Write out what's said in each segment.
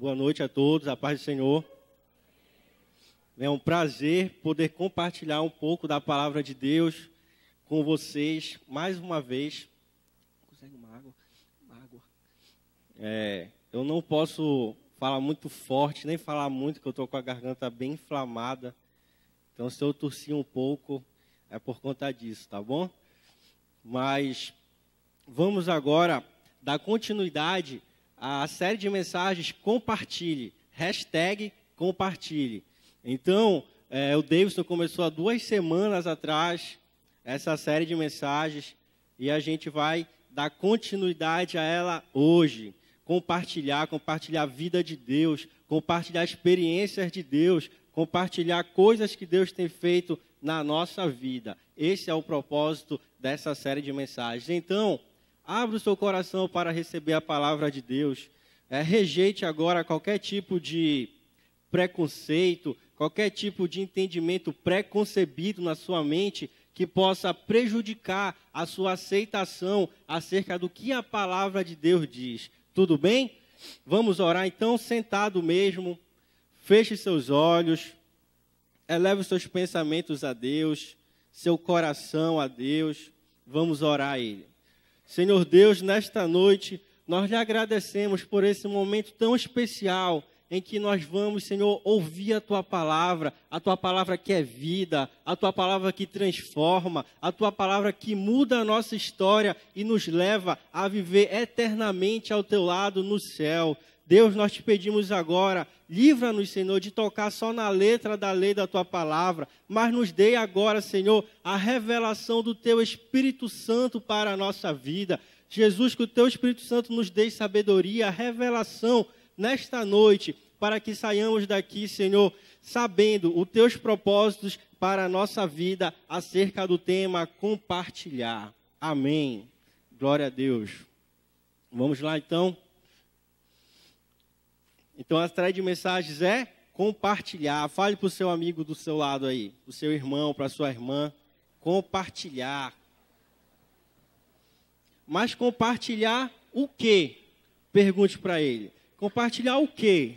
Boa noite a todos, a paz do Senhor. É um prazer poder compartilhar um pouco da palavra de Deus com vocês mais uma vez. Consegue uma água? Uma água. É, eu não posso falar muito forte, nem falar muito, que eu estou com a garganta bem inflamada. Então, se eu tossir um pouco, é por conta disso, tá bom? Mas vamos agora dar continuidade à série de mensagens Compartilhe. Hashtag Compartilhe. Então, é, o Davidson começou há duas semanas atrás essa série de mensagens e a gente vai dar continuidade a ela hoje. Compartilhar, compartilhar a vida de Deus, compartilhar experiências de Deus, compartilhar coisas que Deus tem feito na nossa vida. Esse é o propósito dessa série de mensagens. Então, abra o seu coração para receber a palavra de Deus. É, rejeite agora qualquer tipo de preconceito, qualquer tipo de entendimento preconcebido na sua mente que possa prejudicar a sua aceitação acerca do que a palavra de Deus diz. Tudo bem? Vamos orar então, sentado mesmo. Feche seus olhos. Eleve os seus pensamentos a Deus, seu coração a Deus. Vamos orar a Ele. Senhor Deus, nesta noite, nós lhe agradecemos por esse momento tão especial em que nós vamos, Senhor, ouvir a tua palavra, a tua palavra que é vida, a tua palavra que transforma, a tua palavra que muda a nossa história e nos leva a viver eternamente ao teu lado no céu. Deus, nós te pedimos agora, livra-nos, Senhor, de tocar só na letra da lei da tua palavra, mas nos dê agora, Senhor, a revelação do teu Espírito Santo para a nossa vida. Jesus, que o teu Espírito Santo nos dê sabedoria, revelação nesta noite, para que saiamos daqui, Senhor, sabendo os teus propósitos para a nossa vida acerca do tema compartilhar. Amém. Glória a Deus. Vamos lá então. Então, a série de mensagens é compartilhar. Fale para o seu amigo do seu lado aí, o seu irmão, para a sua irmã. Compartilhar. Mas compartilhar o quê? Pergunte para ele. Compartilhar o quê?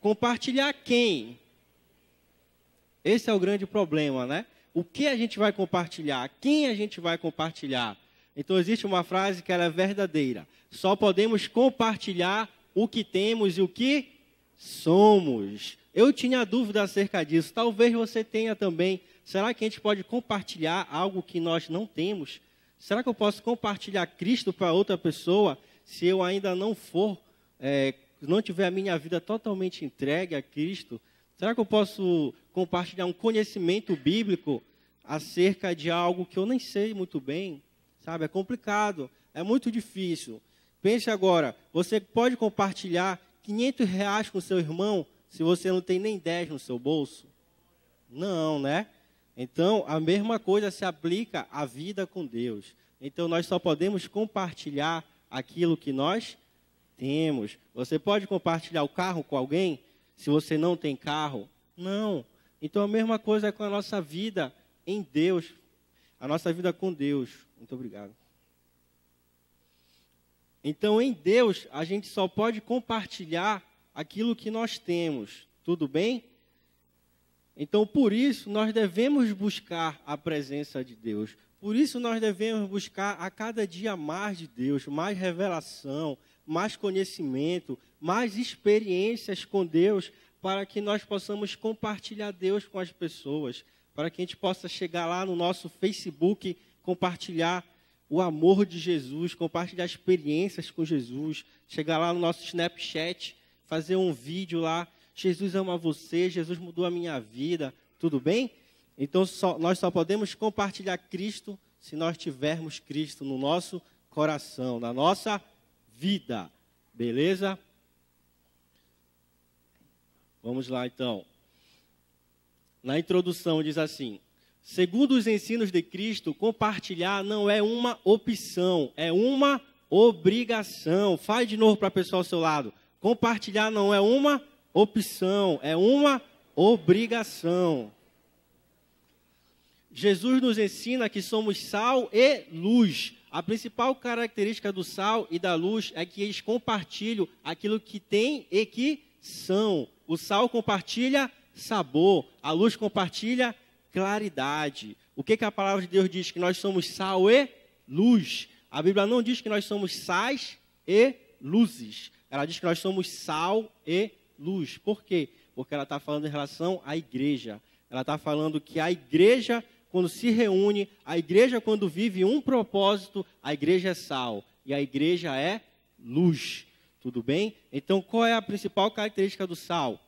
Compartilhar quem? Esse é o grande problema, né? O que a gente vai compartilhar? Quem a gente vai compartilhar? Então existe uma frase que ela é verdadeira. Só podemos compartilhar o que temos e o que somos. Eu tinha dúvida acerca disso. Talvez você tenha também. Será que a gente pode compartilhar algo que nós não temos? Será que eu posso compartilhar Cristo para outra pessoa se eu ainda não for, é, não tiver a minha vida totalmente entregue a Cristo? Será que eu posso compartilhar um conhecimento bíblico acerca de algo que eu nem sei muito bem? Sabe, é complicado, é muito difícil. Pense agora, você pode compartilhar 500 reais com seu irmão se você não tem nem 10 no seu bolso? Não, né? Então, a mesma coisa se aplica à vida com Deus. Então, nós só podemos compartilhar aquilo que nós temos. Você pode compartilhar o carro com alguém se você não tem carro? Não. Então, a mesma coisa é com a nossa vida em Deus. A nossa vida com Deus. Muito obrigado. Então, em Deus, a gente só pode compartilhar aquilo que nós temos. Tudo bem? Então, por isso, nós devemos buscar a presença de Deus. Por isso, nós devemos buscar a cada dia mais de Deus, mais revelação, mais conhecimento, mais experiências com Deus, para que nós possamos compartilhar Deus com as pessoas, para que a gente possa chegar lá no nosso Facebook, compartilhar o amor de Jesus, compartilhar experiências com Jesus, chegar lá no nosso Snapchat, fazer um vídeo lá, Jesus ama você, Jesus mudou a minha vida, tudo bem? Então só, nós só podemos compartilhar Cristo se nós tivermos Cristo no nosso coração, na nossa vida, beleza? Vamos lá então. Na introdução diz assim: Segundo os ensinos de Cristo, compartilhar não é uma opção, é uma obrigação. Fale de novo para a pessoa ao seu lado. Compartilhar não é uma opção, é uma obrigação. Jesus nos ensina que somos sal e luz. A principal característica do sal e da luz é que eles compartilham aquilo que tem e que são. O sal compartilha sabor, a luz compartilha claridade. O que, que a palavra de Deus diz? Que nós somos sal e luz. A Bíblia não diz que nós somos sais e luzes. Ela diz que nós somos sal e luz. Por quê? Porque ela está falando em relação à igreja. Ela está falando que a igreja, quando se reúne, a igreja, quando vive um propósito, a igreja é sal e a igreja é luz. Tudo bem? Então, qual é a principal característica do sal?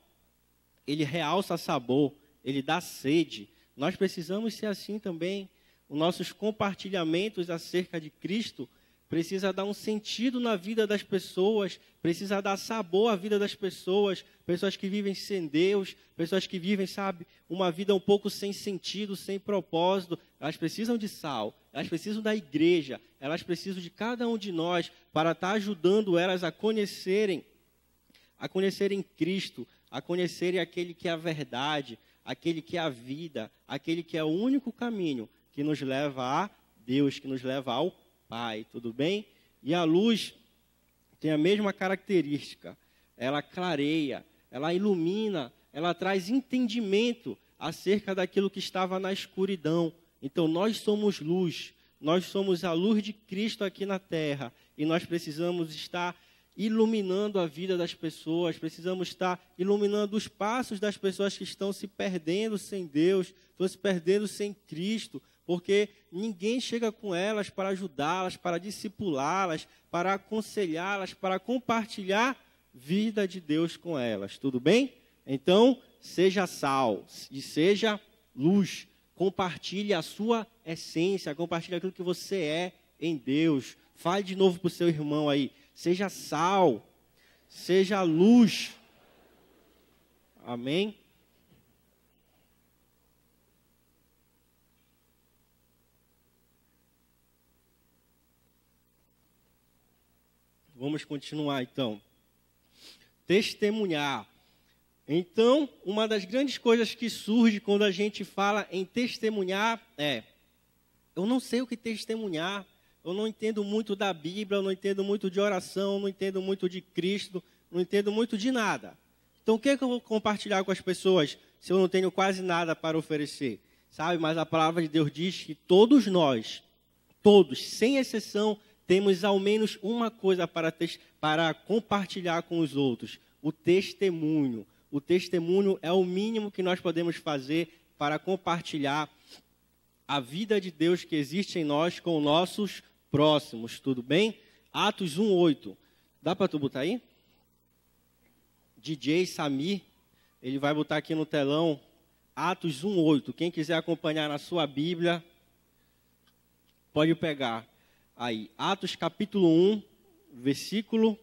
Ele realça sabor, ele dá sede. Nós precisamos ser assim também. Os nossos compartilhamentos acerca de Cristo precisa dar um sentido na vida das pessoas, precisa dar sabor à vida das pessoas, pessoas que vivem sem Deus, pessoas que vivem, sabe, uma vida um pouco sem sentido, sem propósito, elas precisam de sal, elas precisam da igreja, elas precisam de cada um de nós para estar ajudando elas a conhecerem, a conhecerem Cristo, a conhecerem aquele que é a verdade, aquele que é a vida, aquele que é o único caminho que nos leva a Deus, que nos leva ao Pai, tudo bem? E a luz tem a mesma característica. Ela clareia, ela ilumina, ela traz entendimento acerca daquilo que estava na escuridão. Então nós somos luz, nós somos a luz de Cristo aqui na terra e nós precisamos estar iluminando a vida das pessoas, precisamos estar iluminando os passos das pessoas que estão se perdendo sem Deus, estão se perdendo sem Cristo, porque ninguém chega com elas para ajudá-las, para discipulá-las, para aconselhá-las, para compartilhar vida de Deus com elas. Tudo bem? Então, seja sal e seja luz. Compartilhe a sua essência, compartilhe aquilo que você é em Deus. Fale de novo para o seu irmão aí. Seja sal, seja luz. Amém? Vamos continuar então. Testemunhar. Então, uma das grandes coisas que surge quando a gente fala em testemunhar é: eu não sei o que testemunhar, eu não entendo muito da Bíblia, eu não entendo muito de oração, eu não entendo muito de Cristo, não entendo muito de nada. Então, o que, é que eu vou compartilhar com as pessoas se eu não tenho quase nada para oferecer? Sabe, mas a palavra de Deus diz que todos nós, todos, sem exceção, temos ao menos uma coisa para, para compartilhar com os outros: o testemunho. O testemunho é o mínimo que nós podemos fazer para compartilhar a vida de Deus que existe em nós com nossos próximos. Tudo bem? Atos 1:8. Dá para tu botar aí? DJ Samir, ele vai botar aqui no telão Atos 1:8. Quem quiser acompanhar na sua Bíblia, pode pegar aí, Atos capítulo 1, versículo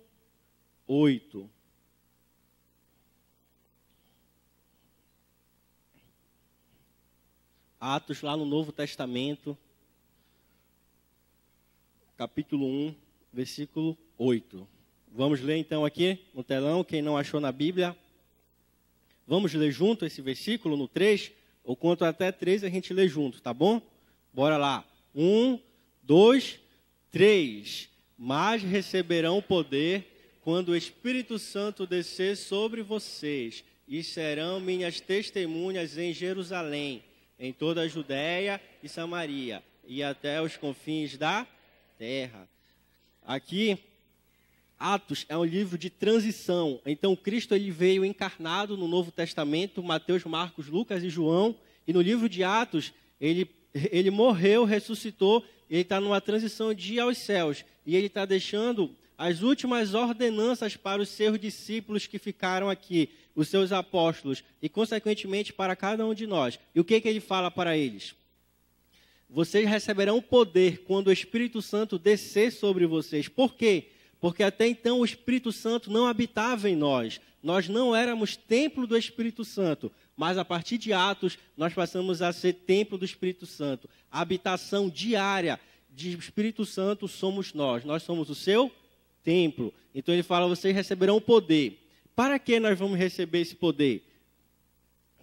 8. Atos lá no Novo Testamento, capítulo 1, versículo 8. Vamos ler então aqui no telão, quem não achou na Bíblia. Vamos ler junto esse versículo no 3, ou quanto até 3 a gente lê junto, tá bom? Bora lá. 1, 2, 3. Mas receberão poder quando o Espírito Santo descer sobre vocês, e serão minhas testemunhas em Jerusalém, em toda a Judéia e Samaria, e até os confins da terra. Aqui, Atos é um livro de transição. Então, Cristo ele veio encarnado no Novo Testamento, Mateus, Marcos, Lucas e João. E no livro de Atos, ele, ele morreu, ressuscitou ele está numa transição de ir aos céus. E ele está deixando as últimas ordenanças para os seus discípulos que ficaram aqui, os seus apóstolos, e consequentemente para cada um de nós. E o que, que ele fala para eles? Vocês receberão poder quando o Espírito Santo descer sobre vocês. Por quê? Porque até então o Espírito Santo não habitava em nós. Nós não éramos templo do Espírito Santo. Mas a partir de Atos, nós passamos a ser templo do Espírito Santo. A habitação diária do Espírito Santo somos nós. Nós somos o seu templo. Então ele fala: vocês receberão poder. Para que nós vamos receber esse poder?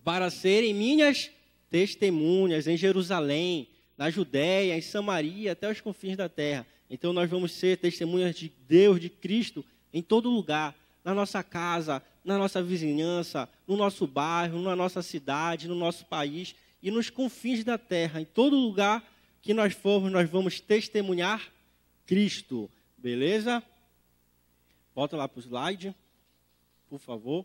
Para serem minhas testemunhas em Jerusalém, na Judéia, em Samaria, até os confins da terra. Então nós vamos ser testemunhas de Deus, de Cristo, em todo lugar, na nossa casa, na nossa vizinhança, no nosso bairro, na nossa cidade, no nosso país e nos confins da terra. Em todo lugar que nós formos, nós vamos testemunhar Cristo. Beleza? Volta lá para o slide, por favor.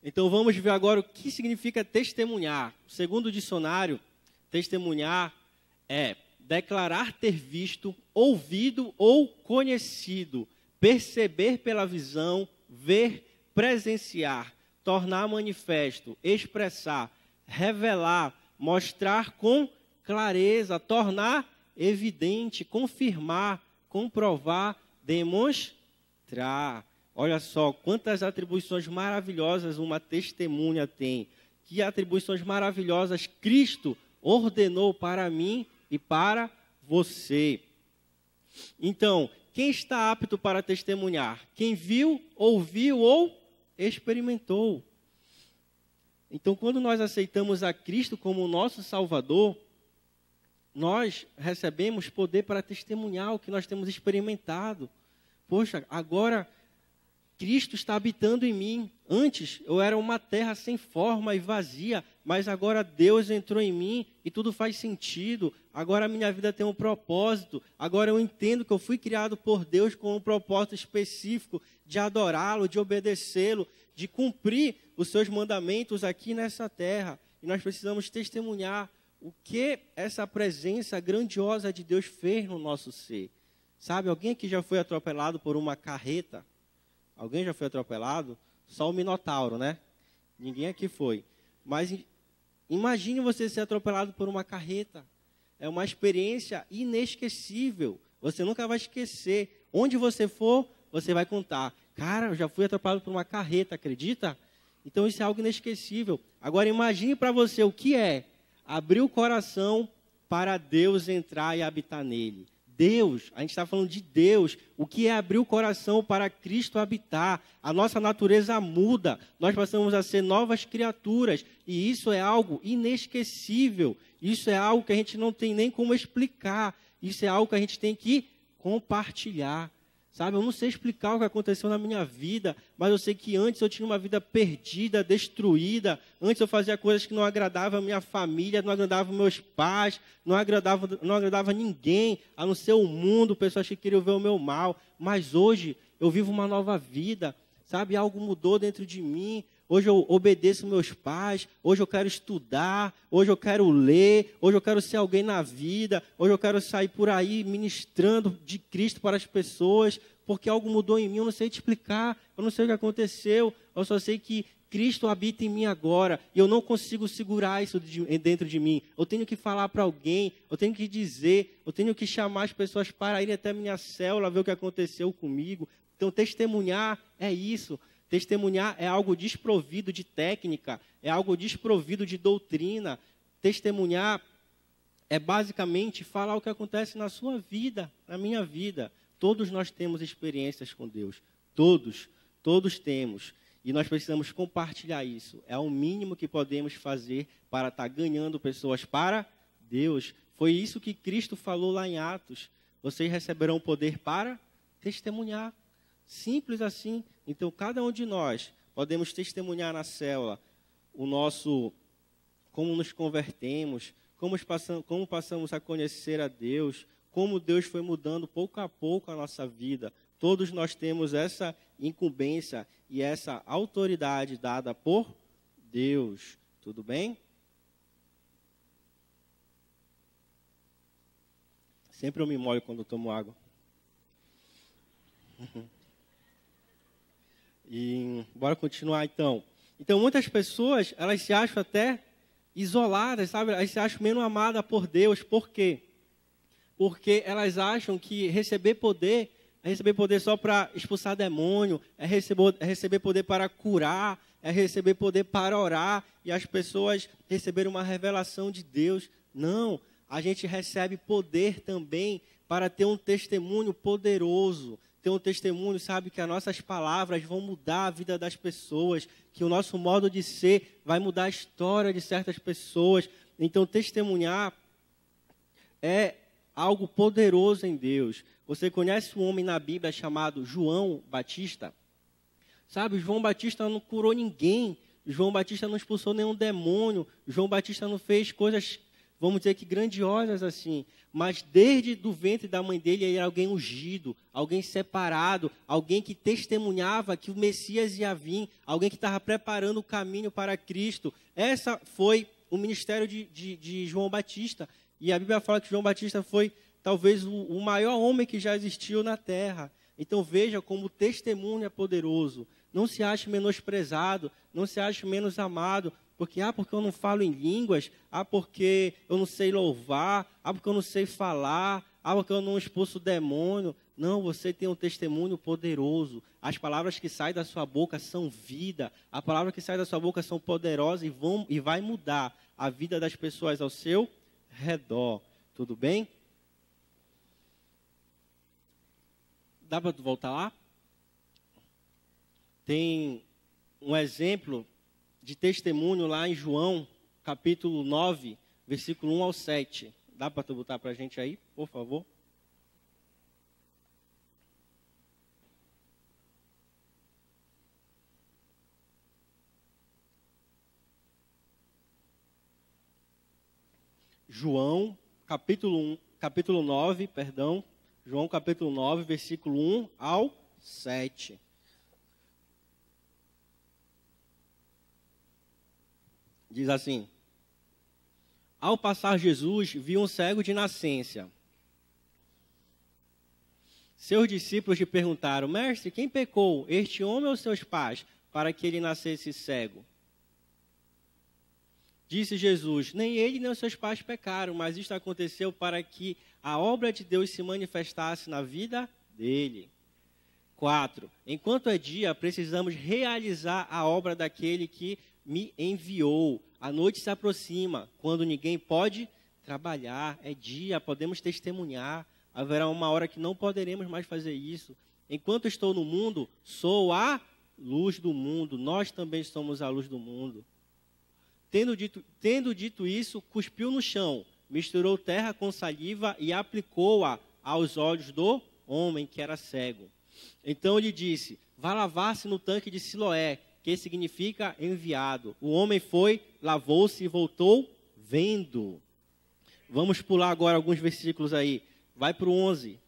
Então vamos ver agora o que significa testemunhar. Segundo o dicionário, testemunhar é declarar ter visto, ouvido ou conhecido, perceber pela visão, ver, presenciar, tornar manifesto, expressar, revelar, mostrar com clareza, tornar evidente, confirmar, comprovar, demonstrar. Olha só quantas atribuições maravilhosas uma testemunha tem. Que atribuições maravilhosas Cristo ordenou para mim e para você. Então, quem está apto para testemunhar? Quem viu, ouviu ou experimentou. Então, quando nós aceitamos a Cristo como nosso Salvador, nós recebemos poder para testemunhar o que nós temos experimentado. Poxa, agora Cristo está habitando em mim. Antes eu era uma terra sem forma e vazia, mas agora Deus entrou em mim e tudo faz sentido. Agora a minha vida tem um propósito. Agora eu entendo que eu fui criado por Deus com um propósito específico de adorá-lo, de obedecê-lo, de cumprir os seus mandamentos aqui nessa terra. E nós precisamos testemunhar o que essa presença grandiosa de Deus fez no nosso ser. Sabe, alguém aqui já foi atropelado por uma carreta? Alguém já foi atropelado? Só o Minotauro, né? Ninguém aqui foi. Mas imagine você ser atropelado por uma carreta. É uma experiência inesquecível. Você nunca vai esquecer. Onde você for, você vai contar. Cara, eu já fui atropelado por uma carreta, acredita? Então isso é algo inesquecível. Agora imagine para você o que é abrir o coração para Deus entrar e habitar nele. Deus, a gente está falando de Deus, o que é abrir o coração para Cristo habitar. A nossa natureza muda, nós passamos a ser novas criaturas, e isso é algo inesquecível, isso é algo que a gente não tem nem como explicar, isso é algo que a gente tem que compartilhar. Sabe, eu não sei explicar o que aconteceu na minha vida, mas eu sei que antes eu tinha uma vida perdida, destruída. Antes eu fazia coisas que não agradavam a minha família, não agradavam meus pais, não agradava, não agradava ninguém, a não ser o mundo, pessoas que queriam ver o meu mal. Mas hoje eu vivo uma nova vida, sabe? Algo mudou dentro de mim. Hoje eu obedeço meus pais, hoje eu quero estudar, hoje eu quero ler, hoje eu quero ser alguém na vida, hoje eu quero sair por aí ministrando de Cristo para as pessoas, porque algo mudou em mim, eu não sei te explicar, eu não sei o que aconteceu, eu só sei que Cristo habita em mim agora e eu não consigo segurar isso dentro de mim. Eu tenho que falar para alguém, eu tenho que dizer, eu tenho que chamar as pessoas para irem até minha célula, ver o que aconteceu comigo. Então, testemunhar é isso. Testemunhar é algo desprovido de técnica, é algo desprovido de doutrina. Testemunhar é basicamente falar o que acontece na sua vida, na minha vida. Todos nós temos experiências com Deus. Todos, todos temos. E nós precisamos compartilhar isso. É o mínimo que podemos fazer para estar ganhando pessoas para Deus. Foi isso que Cristo falou lá em Atos. Vocês receberão poder para testemunhar. Simples assim. Então, cada um de nós podemos testemunhar na célula o nosso como nos convertemos, como passamos, como passamos a conhecer a Deus, como Deus foi mudando pouco a pouco a nossa vida. Todos nós temos essa incumbência e essa autoridade dada por Deus. Tudo bem? Sempre eu me molho quando tomo água. E bora continuar então. Então muitas pessoas, elas se acham até isoladas, sabe? Elas se acham menos amadas por Deus. Por quê? Porque elas acham que receber poder é receber poder só para expulsar demônio, é receber, é receber poder para curar, é receber poder para orar e as pessoas receberem uma revelação de Deus. Não, a gente recebe poder também para ter um testemunho poderoso, ter um testemunho, sabe, que as nossas palavras vão mudar a vida das pessoas, que o nosso modo de ser vai mudar a história de certas pessoas. Então, testemunhar é algo poderoso em Deus. Você conhece um homem na Bíblia chamado João Batista? Sabe, João Batista não curou ninguém. João Batista não expulsou nenhum demônio. João Batista não fez coisas, vamos dizer que grandiosas assim. Mas desde do ventre da mãe dele, ele era alguém ungido, alguém separado, alguém que testemunhava que o Messias ia vir, alguém que estava preparando o caminho para Cristo. Essa foi o ministério de, de, de João Batista. E a Bíblia fala que João Batista foi talvez o, o maior homem que já existiu na terra. Então veja como o testemunho é poderoso. Não se ache menosprezado, não se ache menos amado, porque ah, porque eu não falo em línguas, ah, porque eu não sei louvar, ah, porque eu não sei falar, ah, porque eu não expulso o demônio. Não, você tem um testemunho poderoso. As palavras que saem da sua boca são vida. As palavras que saem da sua boca são poderosas e vão e vai mudar a vida das pessoas ao seu redor. Tudo bem? Dá para voltar lá? Tem um exemplo de testemunho lá em João, capítulo 9, versículo 1 ao 7. Dá para tu botar para a gente aí, por favor? João, capítulo 1, capítulo 9, perdão, João capítulo 9, versículo 1 ao 7. Diz assim: Ao passar Jesus, viu um cego de nascença. Seus discípulos lhe perguntaram: Mestre, quem pecou, este homem ou seus pais, para que ele nascesse cego? Disse Jesus: Nem ele nem seus pais pecaram, mas isto aconteceu para que a obra de Deus se manifestasse na vida dele. 4. Enquanto é dia, precisamos realizar a obra daquele que me enviou. A noite se aproxima, quando ninguém pode trabalhar. É dia, podemos testemunhar. Haverá uma hora que não poderemos mais fazer isso. Enquanto estou no mundo, sou a luz do mundo. Nós também somos a luz do mundo. Tendo dito, tendo dito isso, cuspiu no chão, misturou terra com saliva e aplicou-a aos olhos do homem que era cego. Então lhe disse: Vá lavar-se no tanque de Siloé, que significa enviado. O homem foi, lavou-se e voltou vendo. Vamos pular agora alguns versículos aí. Vai para o 11.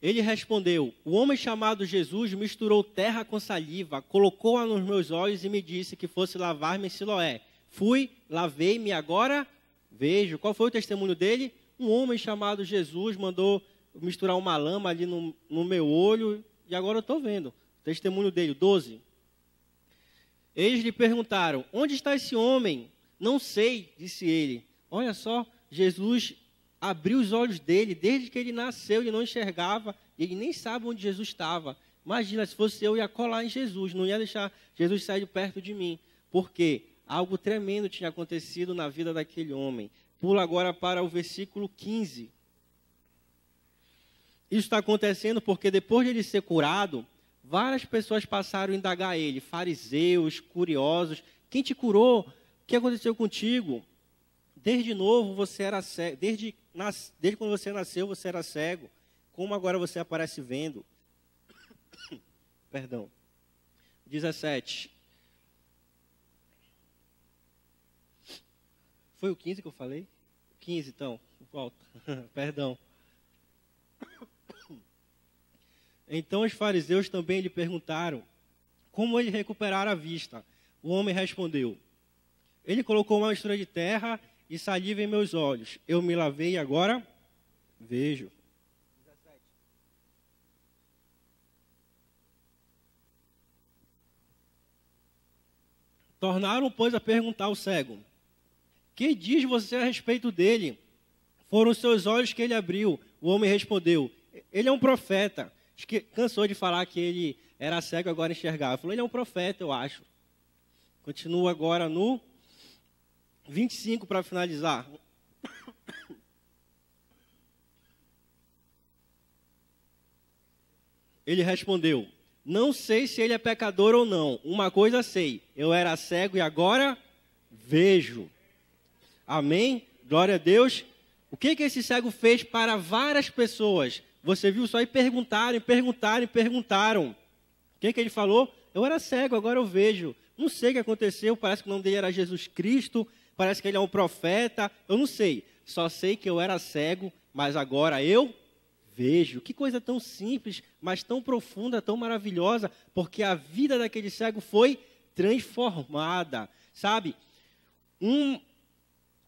Ele respondeu: O homem chamado Jesus misturou terra com saliva, colocou-a nos meus olhos e me disse que fosse lavar-me em Siloé. Fui, lavei-me, agora vejo. Qual foi o testemunho dele? Um homem chamado Jesus mandou misturar uma lama ali no, no meu olho e agora eu estou vendo. Testemunho dele, 12. Eles lhe perguntaram: Onde está esse homem? Não sei, disse ele. Olha só, Jesus abriu os olhos dele, desde que ele nasceu, ele não enxergava, ele nem sabe onde Jesus estava. Imagina, se fosse eu, ia colar em Jesus, não ia deixar Jesus sair de perto de mim. Porque algo tremendo tinha acontecido na vida daquele homem. Pula agora para o versículo 15. Isso está acontecendo porque depois de ele ser curado, várias pessoas passaram a indagar ele, fariseus, curiosos. Quem te curou? O que aconteceu contigo? Desde novo você era cego, desde, nas, desde quando você nasceu você era cego. Como agora você aparece vendo? Perdão. 17. Foi o 15 que eu falei? 15, então. Volta. Perdão. Então os fariseus também lhe perguntaram como ele recuperar a vista. O homem respondeu: Ele colocou uma mistura de terra e saliva em meus olhos. Eu me lavei e agora vejo. 17. Tornaram, pois, a perguntar ao cego: Que diz você a respeito dele? Foram seus olhos que ele abriu. O homem respondeu: Ele é um profeta. Cansou de falar que ele era cego, agora enxergava. Falou: Ele é um profeta, eu acho. Continua agora no 25 para finalizar. Ele respondeu: Não sei se ele é pecador ou não. Uma coisa sei: eu era cego e agora vejo. Amém? Glória a Deus. O que, que esse cego fez para várias pessoas? Você viu só e perguntaram, perguntaram, perguntaram. O que, que ele falou? Eu era cego, agora eu vejo. Não sei o que aconteceu, parece que o nome dele era Jesus Cristo, parece que ele é um profeta, eu não sei. Só sei que eu era cego, mas agora eu vejo. Que coisa tão simples, mas tão profunda, tão maravilhosa, porque a vida daquele cego foi transformada. Sabe? Um,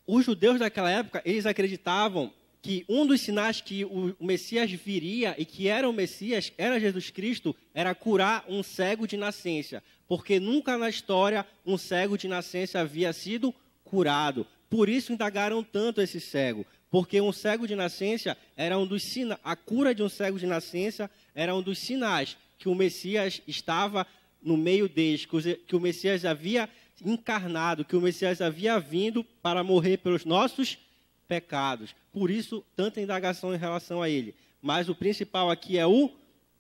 os judeus daquela época, eles acreditavam que um dos sinais que o Messias viria e que era o Messias, era Jesus Cristo, era curar um cego de nascença. Porque nunca na história um cego de nascença havia sido curado. Por isso indagaram tanto esse cego. Porque um cego de nascença era um dos sinais, a cura de um cego de nascença era um dos sinais que o Messias estava no meio deles, que o Messias havia encarnado, que o Messias havia vindo para morrer pelos nossos pecados. Por isso, tanta indagação em relação a ele. Mas o principal aqui é o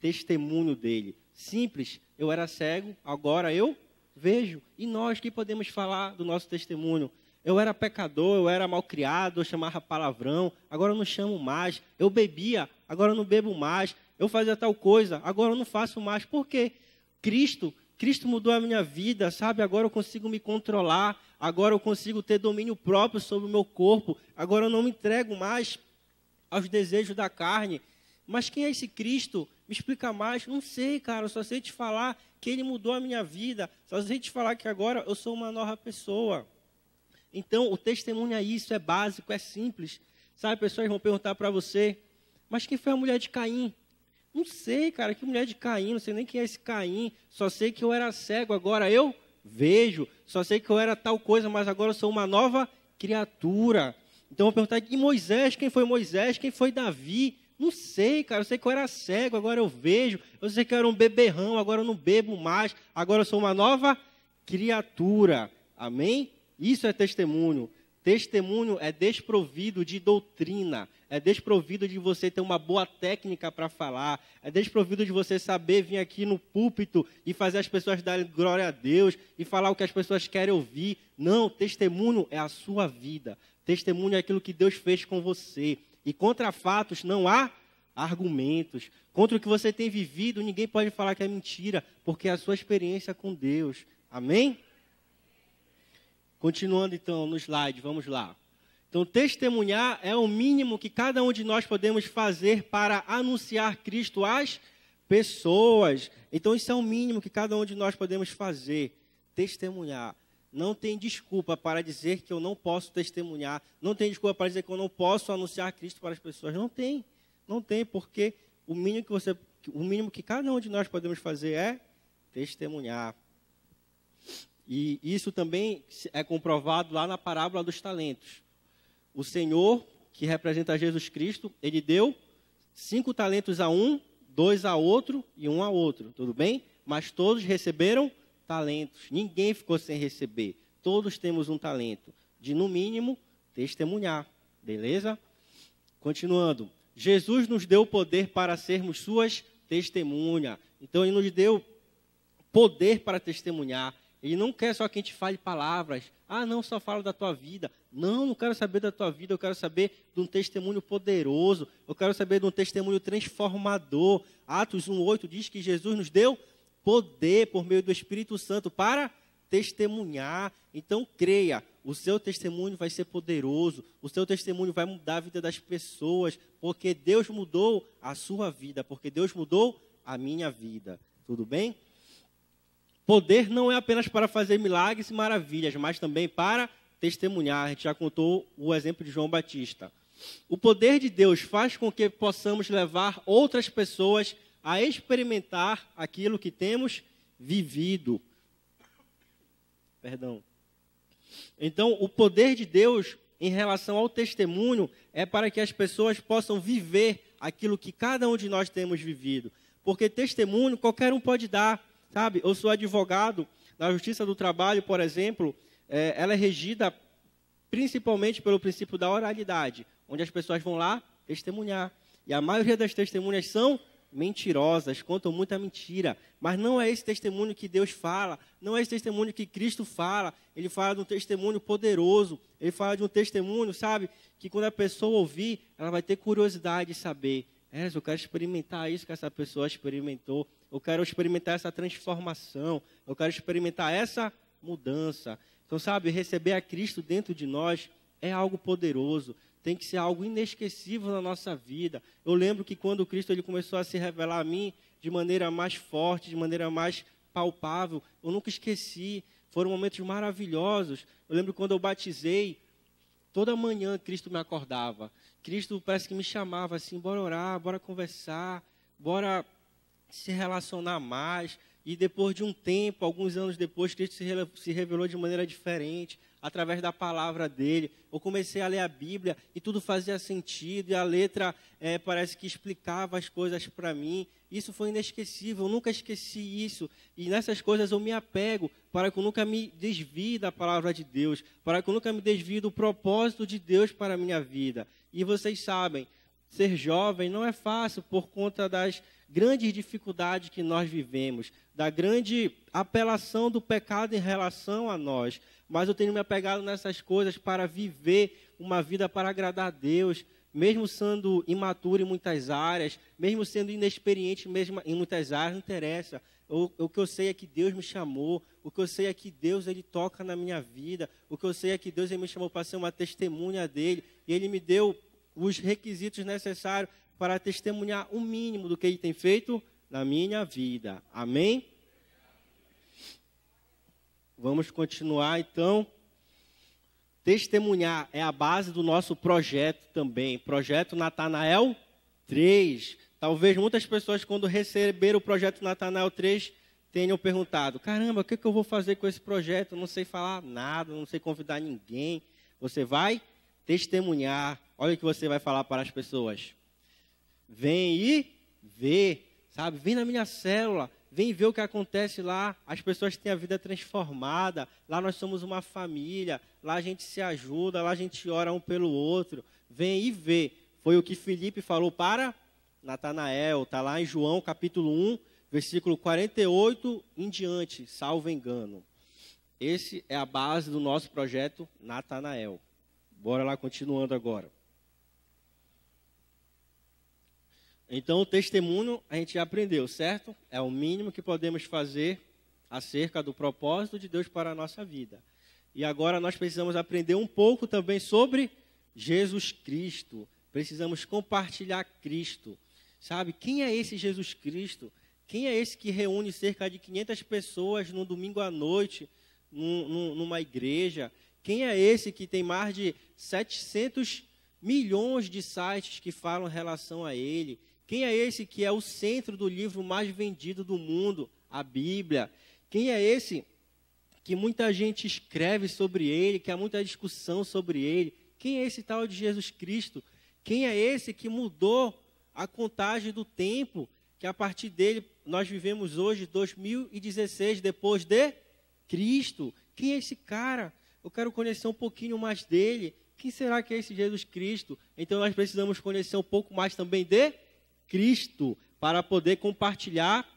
testemunho dele. Simples, eu era cego, agora eu vejo. E nós que podemos falar do nosso testemunho? Eu era pecador, eu era malcriado, eu chamava palavrão, agora eu não chamo mais. Eu bebia, agora eu não bebo mais. Eu fazia tal coisa, agora eu não faço mais. Por quê? Cristo Cristo mudou a minha vida, sabe? Agora eu consigo me controlar, agora eu consigo ter domínio próprio sobre o meu corpo, agora eu não me entrego mais aos desejos da carne. Mas quem é esse Cristo? Me explica mais. Não sei, cara, eu só sei te falar que ele mudou a minha vida, só sei te falar que agora eu sou uma nova pessoa. Então, o testemunho é isso, é básico, é simples. Sabe, pessoas vão perguntar para você, mas quem foi a mulher de Caim? Não sei, cara, que mulher de Caim, não sei nem quem é esse Caim. Só sei que eu era cego, agora eu vejo. Só sei que eu era tal coisa, mas agora eu sou uma nova criatura. Então eu vou perguntar, e Moisés, quem foi Moisés? Quem foi Davi? Não sei, cara, eu sei que eu era cego, agora eu vejo. Eu sei que eu era um beberrão, agora eu não bebo mais. Agora eu sou uma nova criatura. Amém? Isso é testemunho. Testemunho é desprovido de doutrina, é desprovido de você ter uma boa técnica para falar, é desprovido de você saber vir aqui no púlpito e fazer as pessoas darem glória a Deus e falar o que as pessoas querem ouvir. Não, testemunho é a sua vida. Testemunho é aquilo que Deus fez com você. E contra fatos não há argumentos. Contra o que você tem vivido, ninguém pode falar que é mentira, porque é a sua experiência com Deus. Amém? Continuando então no slide, vamos lá. Então, testemunhar é o mínimo que cada um de nós podemos fazer para anunciar Cristo às pessoas. Então, isso é o mínimo que cada um de nós podemos fazer. Testemunhar. Não tem desculpa para dizer que eu não posso testemunhar. Não tem desculpa para dizer que eu não posso anunciar Cristo para as pessoas. Não tem. Não tem, porque o mínimo que você, o mínimo que cada um de nós podemos fazer é testemunhar. E isso também é comprovado lá na parábola dos talentos. O Senhor, que representa Jesus Cristo, ele deu cinco talentos a um, dois a outro e um a outro, tudo bem? Mas todos receberam talentos. Ninguém ficou sem receber. Todos temos um talento de, no mínimo, testemunhar. Beleza? Continuando. Jesus nos deu poder para sermos suas testemunhas. Então, ele nos deu poder para testemunhar. Ele não quer só que a gente fale palavras. Ah, não, só falo da tua vida. Não, não quero saber da tua vida, eu quero saber de um testemunho poderoso. Eu quero saber de um testemunho transformador. Atos 1:8 diz que Jesus nos deu poder por meio do Espírito Santo para testemunhar. Então creia, o seu testemunho vai ser poderoso, o seu testemunho vai mudar a vida das pessoas, porque Deus mudou a sua vida, porque Deus mudou a minha vida. Tudo bem? Poder não é apenas para fazer milagres e maravilhas, mas também para testemunhar. A gente já contou o exemplo de João Batista. O poder de Deus faz com que possamos levar outras pessoas a experimentar aquilo que temos vivido. Perdão. Então, o poder de Deus em relação ao testemunho é para que as pessoas possam viver aquilo que cada um de nós temos vivido. Porque testemunho qualquer um pode dar. Sabe, eu sou advogado na Justiça do Trabalho, por exemplo, é, ela é regida principalmente pelo princípio da oralidade, onde as pessoas vão lá testemunhar. E a maioria das testemunhas são mentirosas, contam muita mentira. Mas não é esse testemunho que Deus fala, não é esse testemunho que Cristo fala. Ele fala de um testemunho poderoso, ele fala de um testemunho, sabe, que quando a pessoa ouvir, ela vai ter curiosidade de saber. É, eu quero experimentar isso que essa pessoa experimentou. Eu quero experimentar essa transformação. Eu quero experimentar essa mudança. Então, sabe, receber a Cristo dentro de nós é algo poderoso tem que ser algo inesquecível na nossa vida. Eu lembro que quando Cristo ele começou a se revelar a mim de maneira mais forte, de maneira mais palpável, eu nunca esqueci. Foram momentos maravilhosos. Eu lembro quando eu batizei, toda manhã Cristo me acordava. Cristo parece que me chamava assim, bora orar, bora conversar, bora se relacionar mais. E depois de um tempo, alguns anos depois, Cristo se revelou de maneira diferente através da palavra dele. Eu comecei a ler a Bíblia e tudo fazia sentido, e a letra é, parece que explicava as coisas para mim. Isso foi inesquecível, eu nunca esqueci isso. E nessas coisas eu me apego para que eu nunca me desvie da palavra de Deus, para que eu nunca me desvie do propósito de Deus para a minha vida. E vocês sabem, ser jovem não é fácil por conta das grandes dificuldades que nós vivemos, da grande apelação do pecado em relação a nós. Mas eu tenho me apegado nessas coisas para viver uma vida para agradar a Deus, mesmo sendo imaturo em muitas áreas, mesmo sendo inexperiente mesmo em muitas áreas, não interessa. O, o, que eu sei é que Deus me chamou, o que eu sei é que Deus ele toca na minha vida, o que eu sei é que Deus ele me chamou para ser uma testemunha dele, e ele me deu os requisitos necessários para testemunhar o mínimo do que ele tem feito na minha vida. Amém? Vamos continuar então. Testemunhar é a base do nosso projeto também. Projeto Natanael 3. Talvez muitas pessoas, quando receberam o projeto Natanael 3, tenham perguntado: caramba, o que, eu vou fazer com esse projeto? Eu não sei falar nada, não sei convidar ninguém. Você vai testemunhar. Olha o que você vai falar para as pessoas. Vem e vê, sabe? Vem na minha célula, vem ver o que acontece lá. As pessoas têm a vida transformada. Lá nós somos uma família. Lá a gente se ajuda. Lá a gente ora um pelo outro. Vem e vê. Foi o que Felipe falou para Natanael. Está lá em João capítulo 1, versículo 48 em diante, salvo engano. Esse é a base do nosso projeto Natanael. Bora lá continuando agora. Então, o testemunho a gente já aprendeu, certo? É o mínimo que podemos fazer acerca do propósito de Deus para a nossa vida. E agora nós precisamos aprender um pouco também sobre Jesus Cristo. Precisamos compartilhar Cristo. Sabe, quem é esse Jesus Cristo? Quem é esse que reúne cerca de 500 pessoas no domingo à noite, num, numa igreja? Quem é esse que tem mais de 700 milhões de sites que falam em relação a ele? Quem é esse que é o centro do livro mais vendido do mundo, a Bíblia? Quem é esse que muita gente escreve sobre ele, que há muita discussão sobre ele? Quem é esse tal de Jesus Cristo? Quem é esse que mudou a contagem do tempo, que a partir dele nós vivemos hoje 2016 depois de Cristo? Quem é esse cara? Eu quero conhecer um pouquinho mais dele. Quem será que é esse Jesus Cristo? Então nós precisamos conhecer um pouco mais também de Cristo para poder compartilhar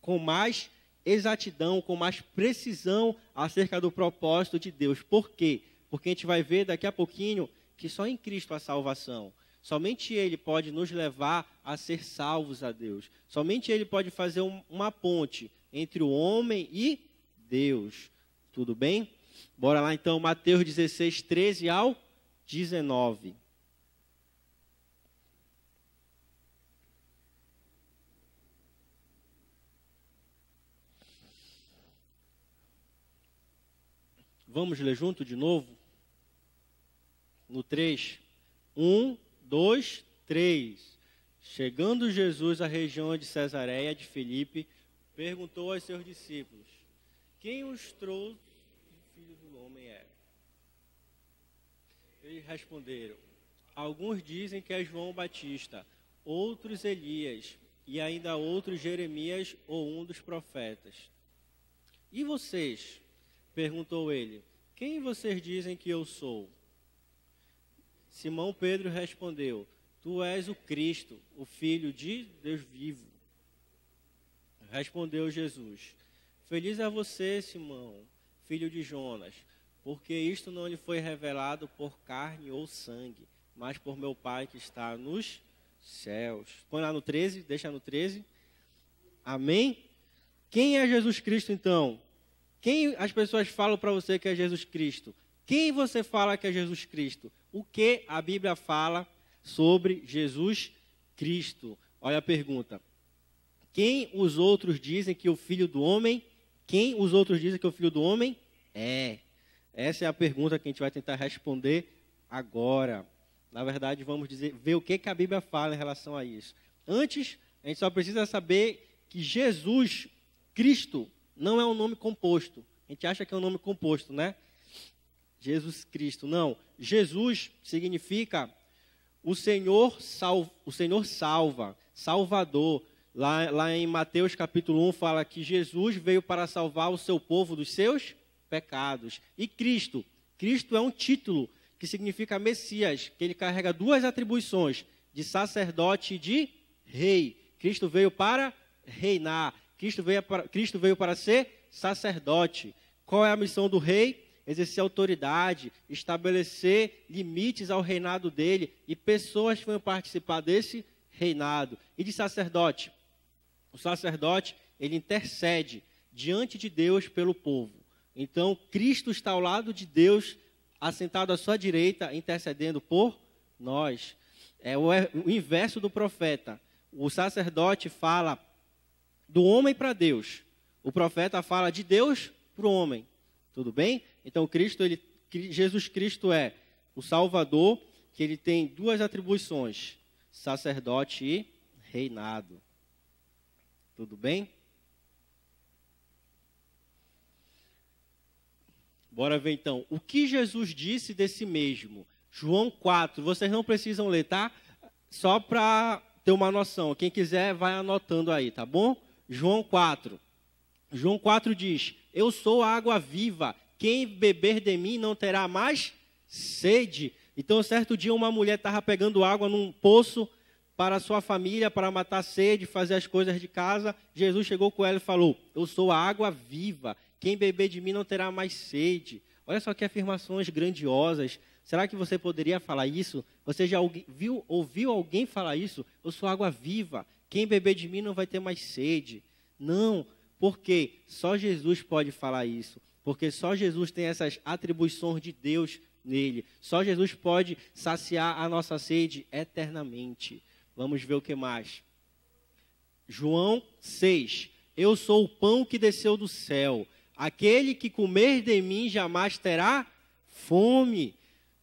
com mais exatidão, com mais precisão acerca do propósito de Deus. Por quê? Porque a gente vai ver daqui a pouquinho que só em Cristo há salvação. Somente Ele pode nos levar a ser salvos a Deus. Somente Ele pode fazer um, uma ponte entre o homem e Deus. Tudo bem? Bora lá então, Mateus 16, 13 ao 19. Vamos ler junto de novo? No 3. 1, 2, 3. Chegando Jesus à região de Cesareia de Filipe, perguntou aos seus discípulos: Quem os trouxe o filho do homem é? Eles responderam: Alguns dizem que é João Batista, outros Elias, e ainda outros Jeremias ou um dos profetas. E vocês? Perguntou ele: Quem vocês dizem que eu sou? Simão Pedro respondeu: Tu és o Cristo, o Filho de Deus vivo. Respondeu Jesus: Feliz é você, Simão, filho de Jonas, porque isto não lhe foi revelado por carne ou sangue, mas por meu Pai que está nos céus. Põe lá no 13, deixa no 13. Amém? Quem é Jesus Cristo então? Quem as pessoas falam para você que é Jesus Cristo? Quem você fala que é Jesus Cristo? O que a Bíblia fala sobre Jesus Cristo? Olha a pergunta. Quem os outros dizem que o filho do homem? Quem os outros dizem que o filho do homem é? Essa é a pergunta que a gente vai tentar responder agora. Na verdade, vamos dizer, ver o que, que a Bíblia fala em relação a isso. Antes, a gente só precisa saber que Jesus Cristo não é um nome composto. A gente acha que é um nome composto, né? Jesus Cristo. Não. Jesus significa o Senhor, sal, o Senhor salva, Salvador. Lá, lá em Mateus capítulo 1 fala que Jesus veio para salvar o seu povo dos seus pecados. E Cristo, Cristo é um título que significa Messias, que ele carrega duas atribuições, de sacerdote e de rei. Cristo veio para reinar. Cristo veio para, Cristo veio para ser sacerdote. Qual é a missão do rei? Exercer autoridade, estabelecer limites ao reinado dele e pessoas que vão participar desse reinado. E de sacerdote? O sacerdote, ele intercede diante de Deus pelo povo. Então, Cristo está ao lado de Deus, assentado à sua direita, intercedendo por nós. É o, o inverso do profeta. O sacerdote fala do homem para Deus. O profeta fala de Deus para o homem. Tudo bem? Então Cristo, ele, Jesus Cristo é o Salvador, que ele tem duas atribuições: sacerdote e reinado. Tudo bem? Bora ver então. O que Jesus disse desse mesmo? João 4. Vocês não precisam ler, tá? Só para ter uma noção. Quem quiser, vai anotando aí, tá bom? João 4. João 4 diz: Eu sou a água viva. Quem beber de mim não terá mais sede. Então, certo dia, uma mulher estava pegando água num poço para sua família, para matar sede, fazer as coisas de casa. Jesus chegou com ela e falou: Eu sou a água viva. Quem beber de mim não terá mais sede. Olha só que afirmações grandiosas. Será que você poderia falar isso? Você já viu, ouviu alguém falar isso? Eu sou água viva. Quem beber de mim não vai ter mais sede. Não, porque só Jesus pode falar isso. Porque só Jesus tem essas atribuições de Deus nele. Só Jesus pode saciar a nossa sede eternamente. Vamos ver o que mais. João 6. Eu sou o pão que desceu do céu. Aquele que comer de mim jamais terá fome.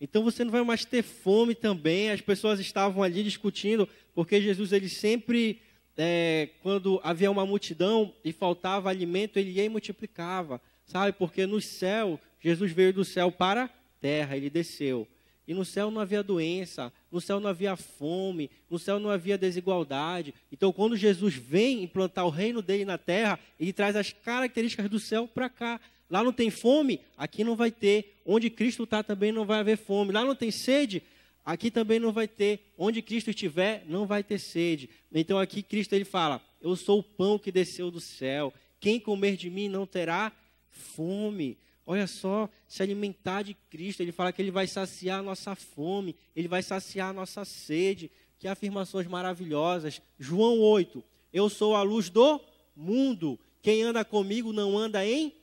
Então você não vai mais ter fome também. As pessoas estavam ali discutindo porque Jesus ele sempre, é, quando havia uma multidão e faltava alimento, ele ia e multiplicava, sabe? Porque no céu, Jesus veio do céu para a terra, ele desceu. E no céu não havia doença, no céu não havia fome, no céu não havia desigualdade. Então, quando Jesus vem implantar o reino dele na terra, ele traz as características do céu para cá. Lá não tem fome, aqui não vai ter. Onde Cristo está também não vai haver fome. Lá não tem sede, aqui também não vai ter. Onde Cristo estiver, não vai ter sede. Então aqui Cristo ele fala: Eu sou o pão que desceu do céu. Quem comer de mim não terá fome. Olha só, se alimentar de Cristo, ele fala que ele vai saciar a nossa fome, ele vai saciar a nossa sede. Que afirmações maravilhosas. João 8: Eu sou a luz do mundo. Quem anda comigo não anda em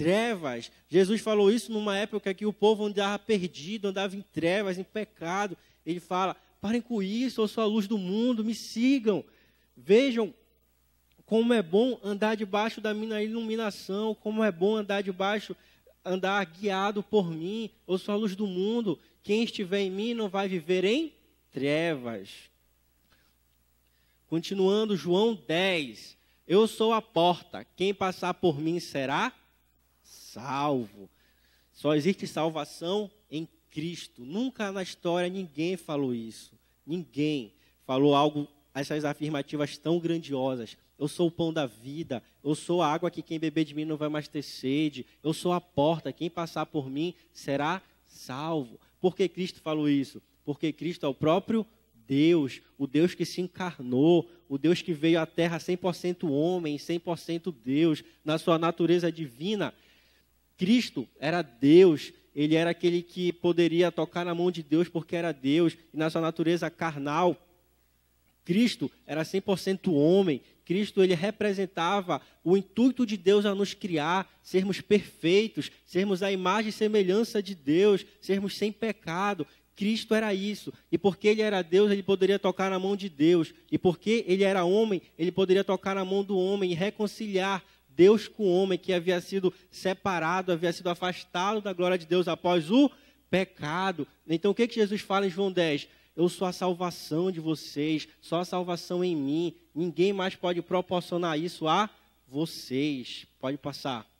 trevas. Jesus falou isso numa época que o povo andava perdido, andava em trevas, em pecado. Ele fala: parem com isso, eu sou a luz do mundo, me sigam. Vejam como é bom andar debaixo da minha iluminação, como é bom andar debaixo, andar guiado por mim. Eu sou a luz do mundo. Quem estiver em mim não vai viver em trevas. Continuando, João 10. Eu sou a porta. Quem passar por mim será salvo. Só existe salvação em Cristo. Nunca na história ninguém falou isso. Ninguém falou algo, essas afirmativas tão grandiosas. Eu sou o pão da vida, eu sou a água que quem beber de mim não vai mais ter sede, eu sou a porta, quem passar por mim será salvo. Por que Cristo falou isso? Porque Cristo é o próprio Deus, o Deus que se encarnou, o Deus que veio à terra 100% homem, 100% Deus, na sua natureza divina. Cristo era Deus, ele era aquele que poderia tocar na mão de Deus porque era Deus, e na sua natureza carnal. Cristo era 100% homem, Cristo ele representava o intuito de Deus a nos criar, sermos perfeitos, sermos a imagem e semelhança de Deus, sermos sem pecado. Cristo era isso. E porque ele era Deus, ele poderia tocar na mão de Deus. E porque ele era homem, ele poderia tocar na mão do homem e reconciliar Deus com o homem que havia sido separado, havia sido afastado da glória de Deus após o pecado. Então o que, que Jesus fala em João 10? Eu sou a salvação de vocês, só a salvação em mim. Ninguém mais pode proporcionar isso a vocês. Pode passar.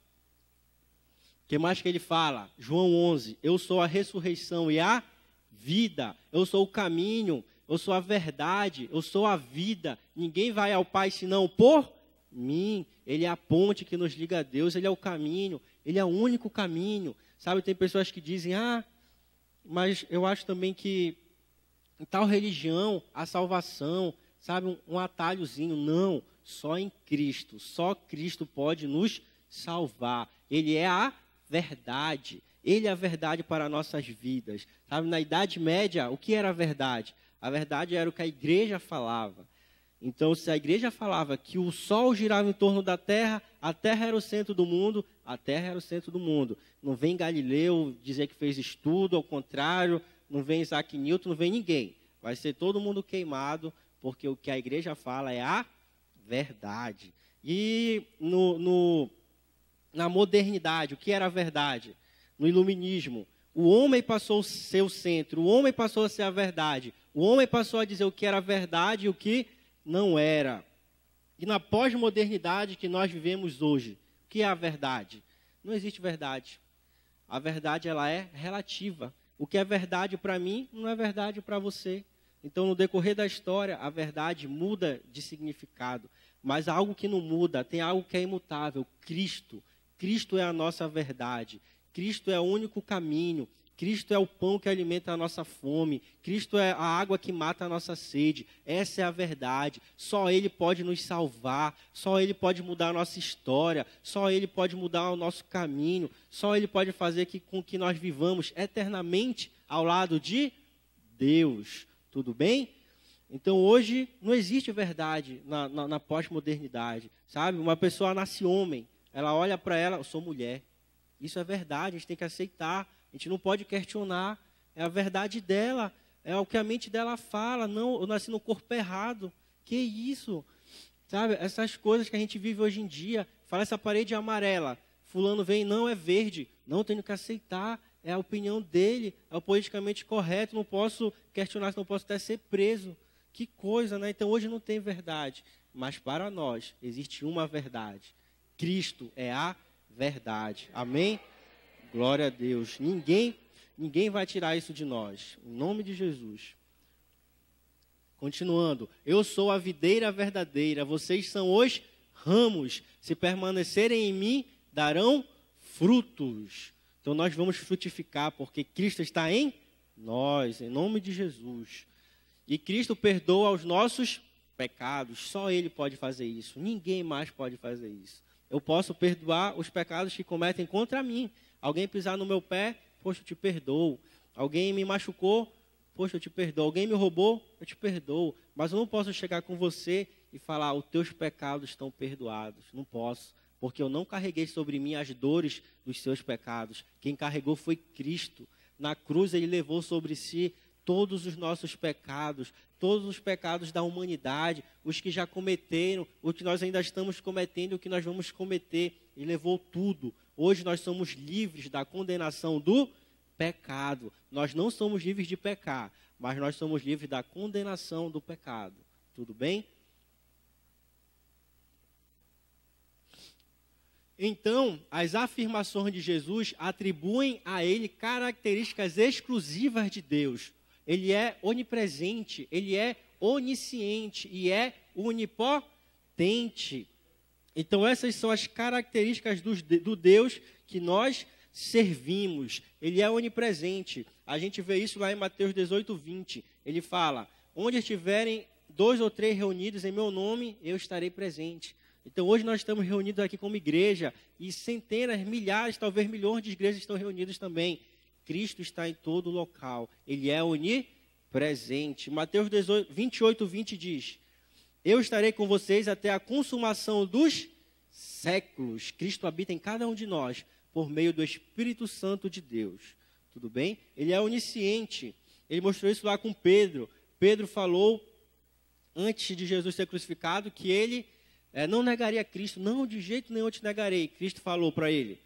O que mais que ele fala? João 11. Eu sou a ressurreição e a vida. Eu sou o caminho. Eu sou a verdade. Eu sou a vida. Ninguém vai ao Pai senão por mim. Ele é a ponte que nos liga a Deus. Ele é o caminho. Ele é o único caminho. Sabe, tem pessoas que dizem, ah, mas eu acho também que em tal religião, a salvação, sabe, um, um atalhozinho. Não, só em Cristo. Só Cristo pode nos salvar. Ele é a verdade. Ele é a verdade para nossas vidas. Sabe, na Idade Média, o que era a verdade? A verdade era o que a igreja falava. Então, se a igreja falava que o sol girava em torno da terra, a terra era o centro do mundo, a terra era o centro do mundo. Não vem Galileu dizer que fez estudo, ao contrário, não vem Isaac Newton, não vem ninguém. Vai ser todo mundo queimado, porque o que a igreja fala é a verdade. E no, no, na modernidade, o que era a verdade? No iluminismo, o homem passou a ser o centro, o homem passou a ser a verdade, o homem passou a dizer o que era verdade e o que não era. E na pós-modernidade que nós vivemos hoje, o que é a verdade? Não existe verdade. A verdade ela é relativa. O que é verdade para mim não é verdade para você. Então, no decorrer da história, a verdade muda de significado. Mas há algo que não muda, tem algo que é imutável: Cristo. Cristo é a nossa verdade. Cristo é o único caminho. Cristo é o pão que alimenta a nossa fome. Cristo é a água que mata a nossa sede. Essa é a verdade. Só Ele pode nos salvar. Só Ele pode mudar a nossa história. Só Ele pode mudar o nosso caminho. Só Ele pode fazer que, com que nós vivamos eternamente ao lado de Deus. Tudo bem? Então hoje não existe verdade na, na, na pós-modernidade. Sabe? Uma pessoa nasce homem. Ela olha para ela, eu sou mulher. Isso é verdade, a gente tem que aceitar a gente não pode questionar. É a verdade dela. É o que a mente dela fala. Não, eu nasci no corpo errado. Que isso? Sabe? Essas coisas que a gente vive hoje em dia. Fala essa parede é amarela. Fulano vem, não, é verde. Não, tenho que aceitar. É a opinião dele. É o politicamente correto. Não posso questionar, não posso até ser preso. Que coisa, né? Então hoje não tem verdade. Mas para nós existe uma verdade. Cristo é a verdade. Amém? Glória a Deus. Ninguém, ninguém vai tirar isso de nós. Em nome de Jesus. Continuando. Eu sou a videira verdadeira, vocês são os ramos. Se permanecerem em mim, darão frutos. Então nós vamos frutificar, porque Cristo está em nós, em nome de Jesus. E Cristo perdoa os nossos pecados. Só Ele pode fazer isso. Ninguém mais pode fazer isso. Eu posso perdoar os pecados que cometem contra mim, Alguém pisar no meu pé, poxa, eu te perdoo. Alguém me machucou, poxa, eu te perdoo. Alguém me roubou, eu te perdoo. Mas eu não posso chegar com você e falar, os teus pecados estão perdoados. Não posso, porque eu não carreguei sobre mim as dores dos seus pecados. Quem carregou foi Cristo. Na cruz ele levou sobre si todos os nossos pecados, todos os pecados da humanidade, os que já cometeram, os que nós ainda estamos cometendo, o que nós vamos cometer. Ele levou tudo. Hoje nós somos livres da condenação do pecado. Nós não somos livres de pecar, mas nós somos livres da condenação do pecado. Tudo bem? Então, as afirmações de Jesus atribuem a ele características exclusivas de Deus. Ele é onipresente, ele é onisciente e é onipotente. Então, essas são as características do, do Deus que nós servimos. Ele é onipresente. A gente vê isso lá em Mateus 18, 20. Ele fala: onde estiverem dois ou três reunidos em meu nome, eu estarei presente. Então hoje nós estamos reunidos aqui como igreja e centenas, milhares, talvez milhões de igrejas estão reunidas também. Cristo está em todo local. Ele é onipresente. Mateus 18, 28, 20 diz: Eu estarei com vocês até a consumação dos séculos. Cristo habita em cada um de nós por meio do Espírito Santo de Deus. Tudo bem? Ele é onisciente. Ele mostrou isso lá com Pedro. Pedro falou antes de Jesus ser crucificado que ele é, não negaria Cristo. Não, de jeito nenhum eu te negarei. Cristo falou para ele: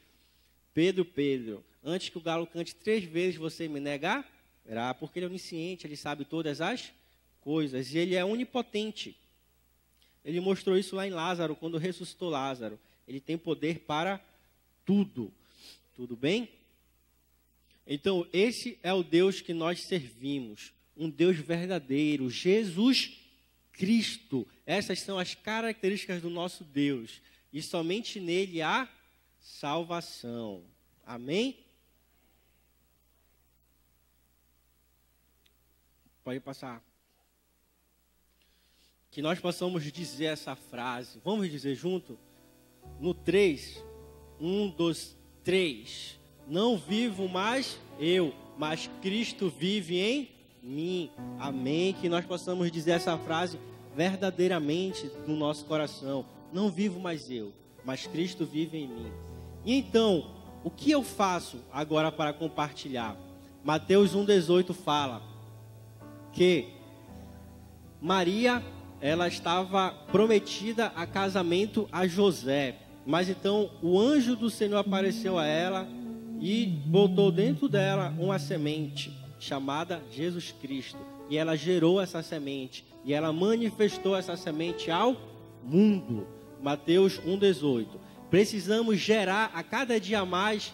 Pedro, Pedro, antes que o galo cante três vezes, você me negar? Era porque ele é onisciente, ele sabe todas as coisas e ele é onipotente. Ele mostrou isso lá em Lázaro, quando ressuscitou Lázaro. Ele tem poder para tudo. Tudo bem? Então, esse é o Deus que nós servimos. Um Deus verdadeiro, Jesus Cristo. Essas são as características do nosso Deus. E somente nele há salvação. Amém? Pode passar. Que nós possamos dizer essa frase. Vamos dizer junto? No 3. Um, dois, três. Não vivo mais eu, mas Cristo vive em mim. Amém. Que nós possamos dizer essa frase verdadeiramente no nosso coração. Não vivo mais eu, mas Cristo vive em mim. E então, o que eu faço agora para compartilhar? Mateus 1,18 fala que Maria, ela estava prometida a casamento a José. Mas então o anjo do Senhor apareceu a ela e botou dentro dela uma semente chamada Jesus Cristo. E ela gerou essa semente e ela manifestou essa semente ao mundo. Mateus 1:18. Precisamos gerar a cada dia mais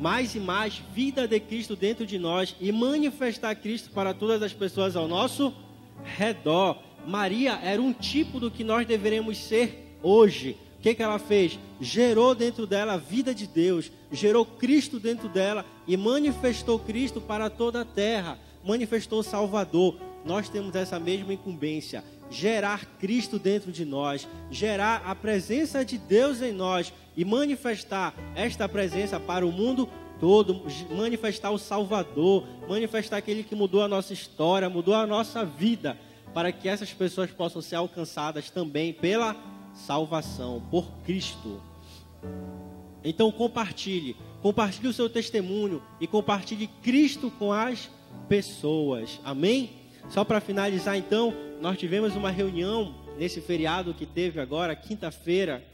mais e mais vida de Cristo dentro de nós e manifestar Cristo para todas as pessoas ao nosso redor. Maria era um tipo do que nós deveremos ser hoje que, que ela fez? Gerou dentro dela a vida de Deus, gerou Cristo dentro dela e manifestou Cristo para toda a terra, manifestou o Salvador. Nós temos essa mesma incumbência, gerar Cristo dentro de nós, gerar a presença de Deus em nós e manifestar esta presença para o mundo todo, manifestar o Salvador, manifestar aquele que mudou a nossa história, mudou a nossa vida, para que essas pessoas possam ser alcançadas também pela salvação por Cristo. Então compartilhe, compartilhe o seu testemunho e compartilhe Cristo com as pessoas. Amém? Só para finalizar então, nós tivemos uma reunião nesse feriado que teve agora, quinta-feira,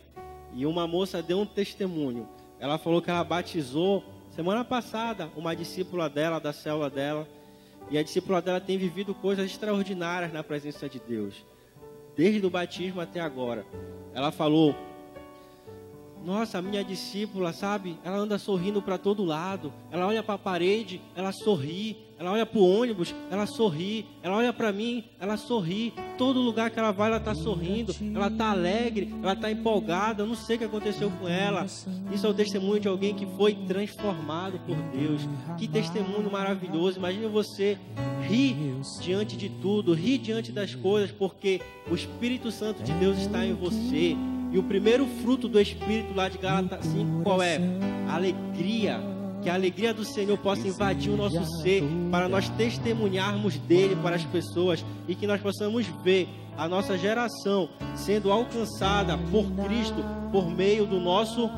e uma moça deu um testemunho. Ela falou que ela batizou semana passada uma discípula dela, da célula dela, e a discípula dela tem vivido coisas extraordinárias na presença de Deus desde o batismo até agora. Ela falou: Nossa, a minha discípula, sabe? Ela anda sorrindo para todo lado. Ela olha para a parede, ela sorri. Ela olha para o ônibus, ela sorri. Ela olha para mim, ela sorri. Todo lugar que ela vai, ela está sorrindo. Ela está alegre, ela está empolgada. Eu não sei o que aconteceu com ela. Isso é o testemunho de alguém que foi transformado por Deus. Que testemunho maravilhoso. Imagine você rir diante de tudo, rir diante das coisas, porque o Espírito Santo de Deus está em você. E o primeiro fruto do Espírito lá de Gálatas 5, qual é? Alegria que a alegria do Senhor possa invadir o nosso ser, para nós testemunharmos dele para as pessoas e que nós possamos ver a nossa geração sendo alcançada por Cristo por meio do nosso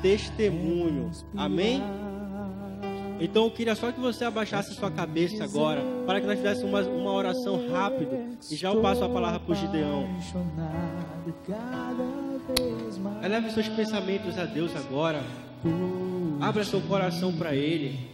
testemunho. Amém? Então eu queria só que você abaixasse sua cabeça agora, para que nós fizéssemos uma, uma oração rápida. E já eu passo a palavra para o Gideão. Eleve seus pensamentos a Deus agora. Abra seu coração para Ele.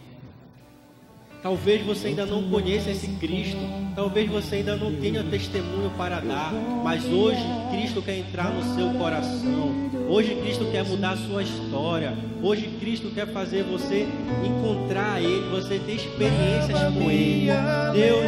Talvez você ainda não conheça esse Cristo. Talvez você ainda não tenha testemunho para dar. Mas hoje Cristo quer entrar no seu coração. Hoje Cristo quer mudar a sua história. Hoje Cristo quer fazer você encontrar Ele, você ter experiências com Ele. Deus,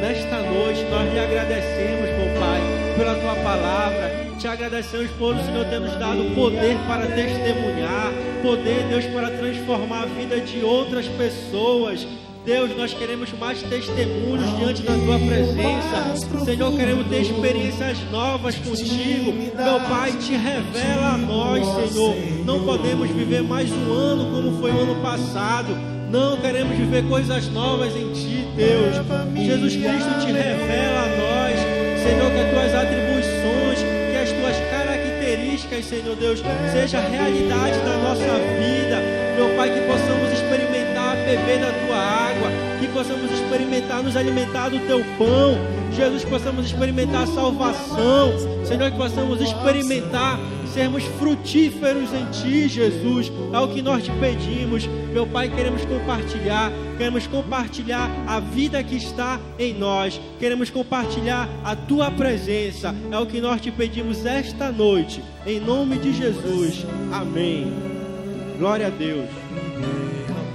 nesta noite nós lhe agradecemos, meu Pai, pela tua palavra te agradecemos por o Senhor ter nos dado poder para testemunhar, poder, Deus, para transformar a vida de outras pessoas. Deus, nós queremos mais testemunhos diante da tua presença. Senhor, queremos ter experiências novas contigo. Meu Pai, te revela a nós, Senhor. Não podemos viver mais um ano como foi o ano passado. Não queremos viver coisas novas em ti, Deus. Jesus Cristo te revela a nós, Senhor, que as tuas atribuições, Senhor Deus, seja realidade na nossa vida. Meu Pai, que possamos experimentar beber da tua água, que possamos experimentar nos alimentar do teu pão. Jesus, que possamos experimentar salvação. Senhor, que possamos experimentar sermos frutíferos em Ti, Jesus. É o que nós te pedimos. Meu Pai, queremos compartilhar, queremos compartilhar a vida que está em nós, queremos compartilhar a Tua presença. É o que nós te pedimos esta noite, em nome de Jesus. Amém. Glória a Deus.